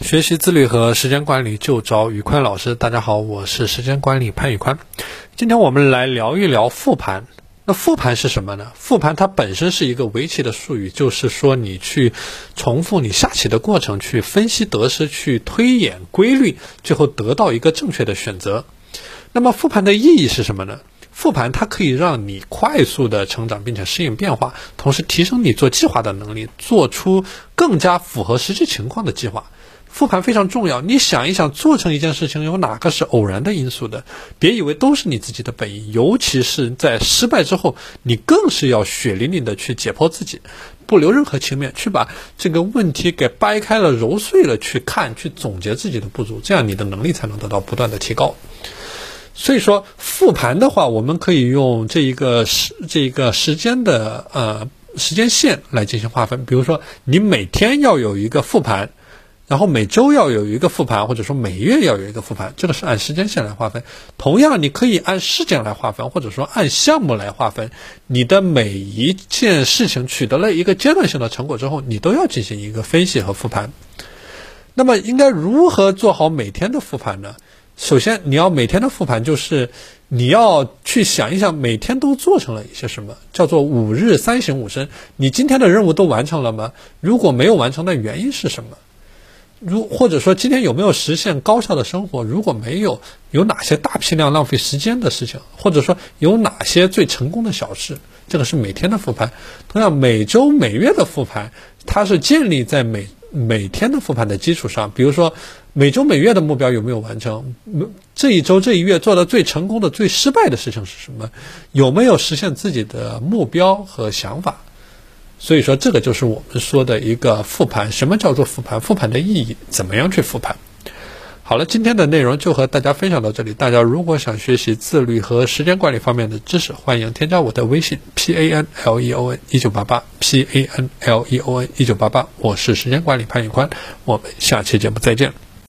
学习自律和时间管理就找宇宽老师。大家好，我是时间管理潘宇宽。今天我们来聊一聊复盘。那复盘是什么呢？复盘它本身是一个围棋的术语，就是说你去重复你下棋的过程，去分析得失，去推演规律，最后得到一个正确的选择。那么复盘的意义是什么呢？复盘它可以让你快速的成长，并且适应变化，同时提升你做计划的能力，做出更加符合实际情况的计划。复盘非常重要，你想一想，做成一件事情有哪个是偶然的因素的？别以为都是你自己的本意，尤其是在失败之后，你更是要血淋淋的去解剖自己，不留任何情面，去把这个问题给掰开了、揉碎了去看，去总结自己的不足，这样你的能力才能得到不断的提高。所以说，复盘的话，我们可以用这一个时这一个时间的呃时间线来进行划分，比如说，你每天要有一个复盘。然后每周要有一个复盘，或者说每月要有一个复盘，这个是按时间线来划分。同样，你可以按事件来划分，或者说按项目来划分。你的每一件事情取得了一个阶段性的成果之后，你都要进行一个分析和复盘。那么，应该如何做好每天的复盘呢？首先，你要每天的复盘，就是你要去想一想每天都做成了一些什么，叫做五日三省吾身。你今天的任务都完成了吗？如果没有完成的原因是什么？如或者说今天有没有实现高效的生活？如果没有，有哪些大批量浪费时间的事情？或者说有哪些最成功的小事？这个是每天的复盘。同样，每周、每月的复盘，它是建立在每每天的复盘的基础上。比如说，每周、每月的目标有没有完成？这一周、这一月做的最成功的、最失败的事情是什么？有没有实现自己的目标和想法？所以说，这个就是我们说的一个复盘。什么叫做复盘？复盘的意义，怎么样去复盘？好了，今天的内容就和大家分享到这里。大家如果想学习自律和时间管理方面的知识，欢迎添加我的微信 p a n l e o n 一九八八 p a n l e o n 一九八八。我是时间管理潘宇宽，我们下期节目再见。